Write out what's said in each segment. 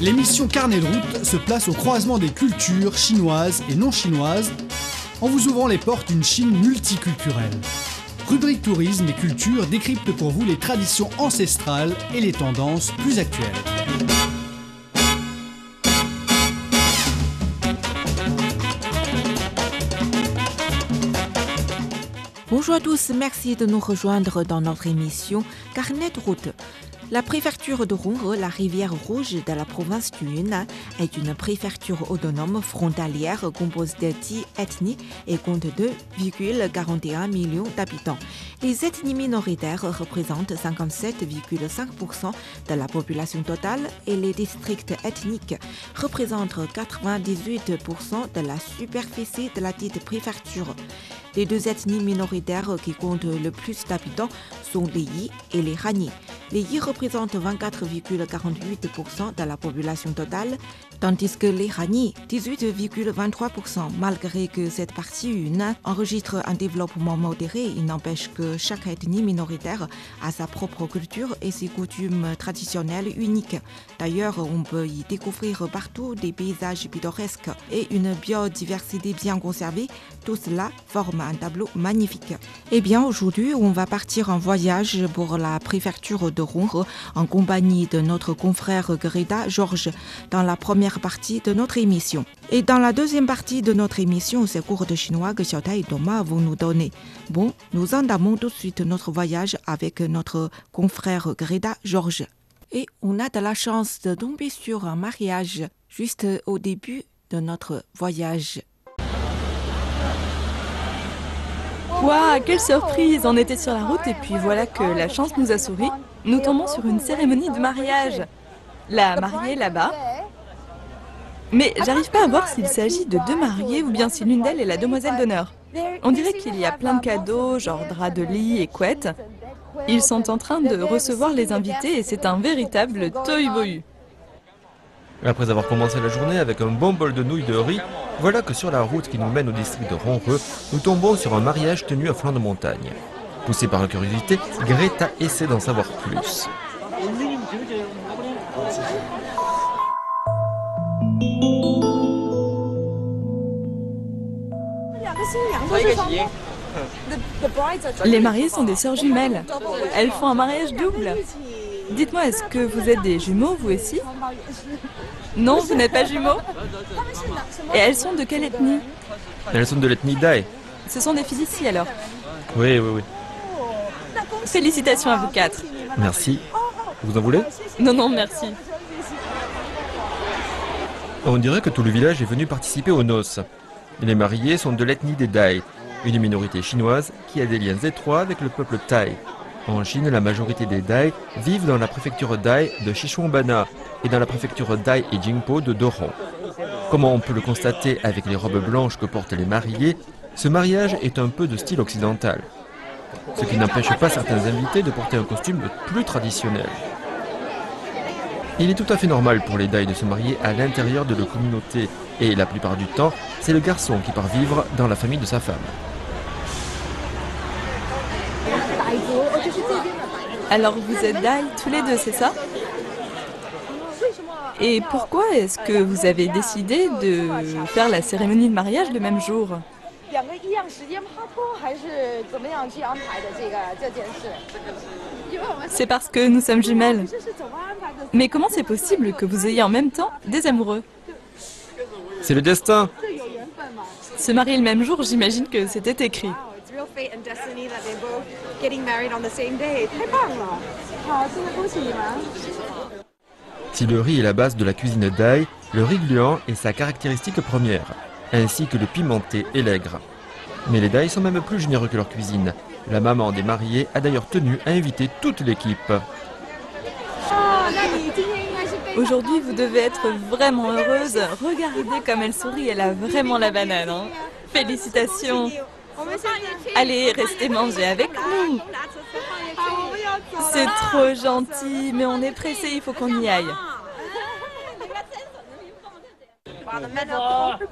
L'émission Carnet de route se place au croisement des cultures chinoises et non chinoises en vous ouvrant les portes d'une Chine multiculturelle. Rubrique tourisme et culture décrypte pour vous les traditions ancestrales et les tendances plus actuelles. Bonjour à tous, merci de nous rejoindre dans notre émission Carnet de route. La préfecture de Ronghe, la rivière rouge de la province du Yunnan, est une préfecture autonome frontalière composée de 10 ethnies et compte 2,41 millions d'habitants. Les ethnies minoritaires représentent 57,5% de la population totale et les districts ethniques représentent 98% de la superficie de la dite préfecture. Les deux ethnies minoritaires qui comptent le plus d'habitants sont les Yi et les Hani. Les Yi représentent 24,48% de la population totale, tandis que les Hani 18,23%. Malgré que cette partie une enregistre un développement modéré, il n'empêche que chaque ethnie minoritaire a sa propre culture et ses coutumes traditionnelles uniques. D'ailleurs, on peut y découvrir partout des paysages pittoresques et une biodiversité bien conservée. Tout cela forme un tableau magnifique. Eh bien, aujourd'hui, on va partir en voyage pour la préfecture de Ronghe en compagnie de notre confrère Greta Georges dans la première partie de notre émission. Et dans la deuxième partie de notre émission, c'est cours de chinois que Xiaotai et Thomas vont nous donner. Bon, nous entamons tout de suite notre voyage avec notre confrère Greta Georges. Et on a de la chance de tomber sur un mariage juste au début de notre voyage. Waouh, quelle surprise On était sur la route et puis voilà que la chance nous a souri. Nous tombons sur une cérémonie de mariage. La mariée là-bas. Mais j'arrive pas à voir s'il s'agit de deux mariés ou bien si l'une d'elles est la demoiselle d'honneur. On dirait qu'il y a plein de cadeaux, genre draps de lit et couettes. Ils sont en train de recevoir les invités et c'est un véritable tohu-bohu. Après avoir commencé la journée avec un bon bol de nouilles de riz, voilà que sur la route qui nous mène au district de Ronreux, nous tombons sur un mariage tenu à flanc de montagne. Poussée par la curiosité, Greta essaie d'en savoir plus. Les mariées sont des sœurs jumelles. Elles font un mariage double. Dites-moi, est-ce que vous êtes des jumeaux, vous aussi Non, vous n'êtes pas jumeaux Et elles sont de quelle ethnie Elles sont de l'ethnie Dai. Ce sont des filles ici alors Oui, oui, oui. Félicitations à vous quatre. Merci. Vous en voulez Non, non, merci. On dirait que tout le village est venu participer aux noces. Les mariés sont de l'ethnie des Dai, une minorité chinoise qui a des liens étroits avec le peuple Thaï. En Chine, la majorité des Dai vivent dans la préfecture Dai de Sichuanbana et dans la préfecture Dai et Jingpo de Doron. Comme on peut le constater avec les robes blanches que portent les mariés, ce mariage est un peu de style occidental. Ce qui n'empêche pas certains invités de porter un costume plus traditionnel. Il est tout à fait normal pour les Dai de se marier à l'intérieur de leur communauté et la plupart du temps, c'est le garçon qui part vivre dans la famille de sa femme. Alors vous êtes Dai tous les deux, c'est ça? Et pourquoi est-ce que vous avez décidé de faire la cérémonie de mariage le même jour? C'est parce que nous sommes jumelles. Mais comment c'est possible que vous ayez en même temps des amoureux? C'est le destin. Se marier le même jour, j'imagine que c'était écrit. Si le riz est la base de la cuisine d'ail, le riz gluant est sa caractéristique première, ainsi que le pimenté et l'aigre. Mais les Dai sont même plus généreux que leur cuisine. La maman des mariés a d'ailleurs tenu à inviter toute l'équipe. Aujourd'hui, vous devez être vraiment heureuse. Regardez comme elle sourit, elle a vraiment la banane. hein. Félicitations. Allez, restez manger avec nous. C'est trop gentil, mais on est pressé, il faut qu'on y aille.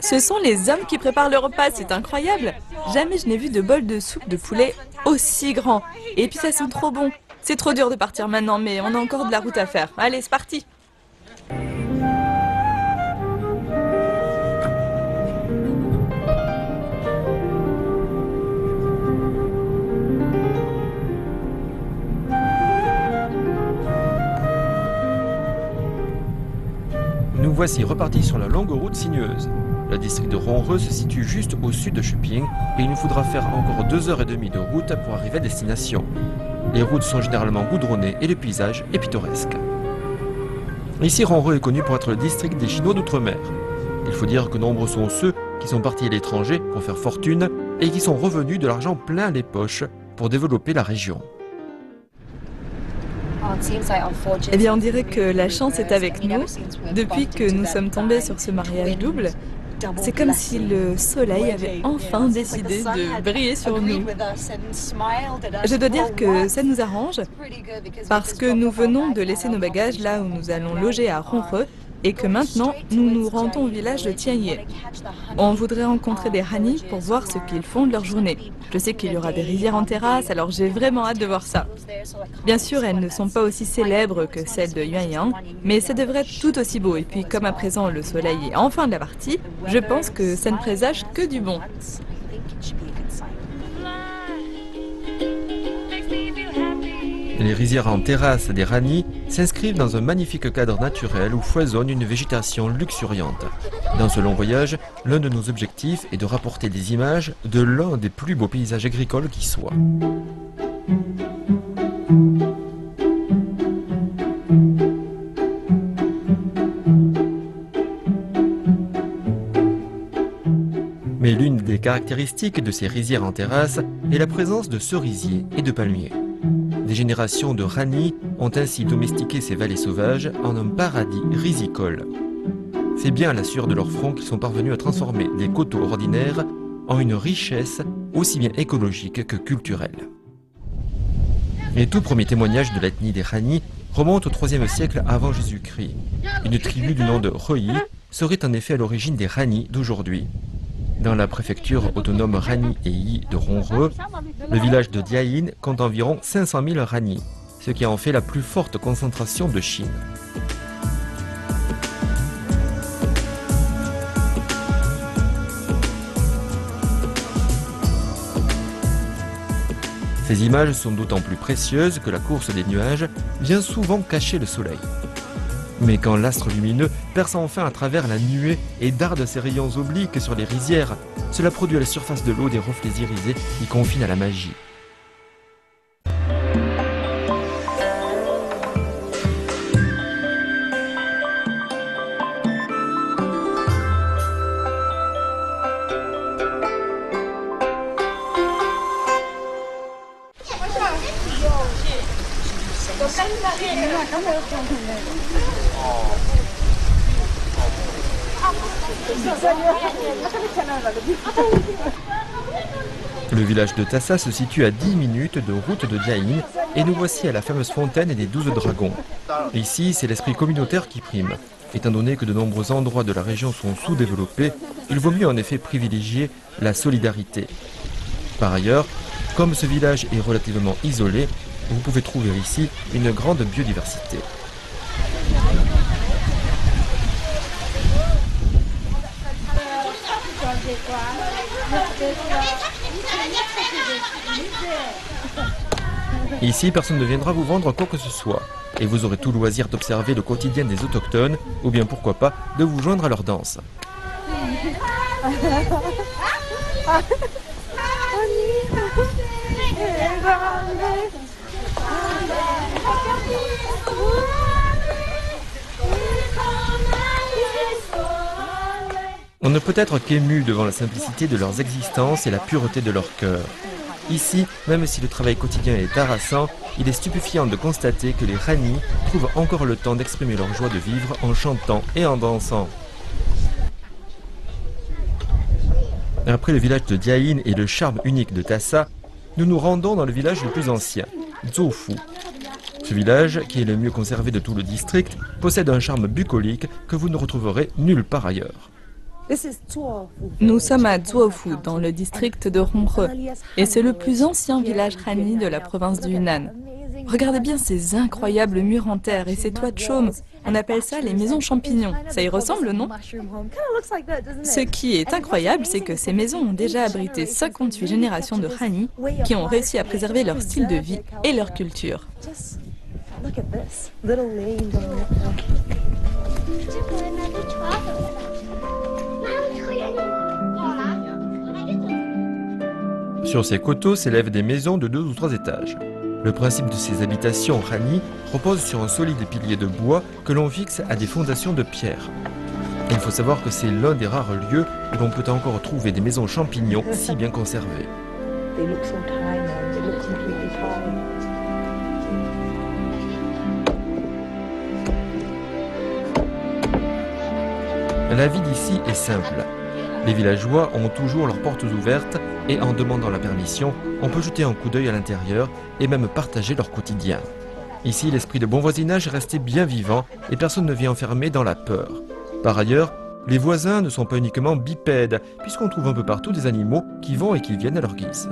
Ce sont les hommes qui préparent le repas, c'est incroyable. Jamais je n'ai vu de bol de soupe de poulet aussi grand. Et puis ça sent trop bon. C'est trop dur de partir maintenant, mais on a encore de la route à faire. Allez, c'est parti. Voici repartis sur la longue route sinueuse. Le district de Ronreux se situe juste au sud de Chuping et il nous faudra faire encore deux heures et demie de route pour arriver à destination. Les routes sont généralement goudronnées et le paysage est pittoresque. Ici, Ronreux est connu pour être le district des Chinois d'outre-mer. Il faut dire que nombreux sont ceux qui sont partis à l'étranger pour faire fortune et qui sont revenus de l'argent plein les poches pour développer la région. Eh bien, on dirait que la chance est avec nous. Depuis que nous sommes tombés sur ce mariage double, c'est comme si le soleil avait enfin décidé de briller sur nous. Je dois dire que ça nous arrange parce que nous venons de laisser nos bagages là où nous allons loger à Ronreux et que maintenant nous nous rendons au village de Tianye. On voudrait rencontrer des Hani pour voir ce qu'ils font de leur journée. Je sais qu'il y aura des rivières en terrasse, alors j'ai vraiment hâte de voir ça. Bien sûr, elles ne sont pas aussi célèbres que celles de Yuanyang, mais ça devrait être tout aussi beau. Et puis, comme à présent le soleil est enfin de la partie, je pense que ça ne présage que du bon. Les rizières en terrasse des Rani s'inscrivent dans un magnifique cadre naturel où foisonne une végétation luxuriante. Dans ce long voyage, l'un de nos objectifs est de rapporter des images de l'un des plus beaux paysages agricoles qui soient. Mais l'une des caractéristiques de ces rizières en terrasse est la présence de cerisiers et de palmiers. Des générations de Rani ont ainsi domestiqué ces vallées sauvages en un paradis risicole. C'est bien à la sueur de leur front qu'ils sont parvenus à transformer des coteaux ordinaires en une richesse aussi bien écologique que culturelle. Les tout premiers témoignages de l'ethnie des Rani remontent au IIIe siècle avant Jésus-Christ. Une tribu du nom de Roi serait en effet à l'origine des Rani d'aujourd'hui. Dans la préfecture autonome Rani et Yi de Ronreux, le village de Diayin compte environ 500 000 Rani, ce qui en fait la plus forte concentration de Chine. Ces images sont d'autant plus précieuses que la course des nuages vient souvent cacher le soleil. Mais quand l'astre lumineux perce enfin à travers la nuée et darde ses rayons obliques sur les rizières, cela produit à la surface de l'eau des reflets irisés qui confinent à la magie. Le village de Tassa se situe à 10 minutes de route de Diaïn et nous voici à la fameuse fontaine des douze dragons. Ici, c'est l'esprit communautaire qui prime. Étant donné que de nombreux endroits de la région sont sous-développés, il vaut mieux en effet privilégier la solidarité. Par ailleurs, comme ce village est relativement isolé, vous pouvez trouver ici une grande biodiversité. Ici, personne ne viendra vous vendre quoi que ce soit, et vous aurez tout loisir d'observer le quotidien des autochtones, ou bien pourquoi pas de vous joindre à leur danse. On ne peut être qu'ému devant la simplicité de leurs existences et la pureté de leur cœur. Ici, même si le travail quotidien est harassant, il est stupéfiant de constater que les Rani trouvent encore le temps d'exprimer leur joie de vivre en chantant et en dansant. Après le village de Diaïn et le charme unique de Tassa, nous nous rendons dans le village le plus ancien, Zoufu. Ce village, qui est le mieux conservé de tout le district, possède un charme bucolique que vous ne retrouverez nulle part ailleurs. Nous sommes à Zhuofu, dans le district de Honghe, et c'est le plus ancien village Hani de la province du Yunnan. Regardez bien ces incroyables murs en terre et ces toits de chaume. On appelle ça les maisons champignons. Ça y ressemble, non? Ce qui est incroyable, c'est que ces maisons ont déjà abrité 58 générations de Hani qui ont réussi à préserver leur style de vie et leur culture. Sur ces coteaux s'élèvent des maisons de deux ou trois étages. Le principe de ces habitations rani repose sur un solide pilier de bois que l'on fixe à des fondations de pierre. Il faut savoir que c'est l'un des rares lieux où l'on peut encore trouver des maisons champignons si bien conservées. La vie d'ici est simple. Les villageois ont toujours leurs portes ouvertes et en demandant la permission, on peut jeter un coup d'œil à l'intérieur et même partager leur quotidien. Ici, l'esprit de bon voisinage est resté bien vivant et personne ne vit enfermé dans la peur. Par ailleurs, les voisins ne sont pas uniquement bipèdes, puisqu'on trouve un peu partout des animaux qui vont et qui viennent à leur guise.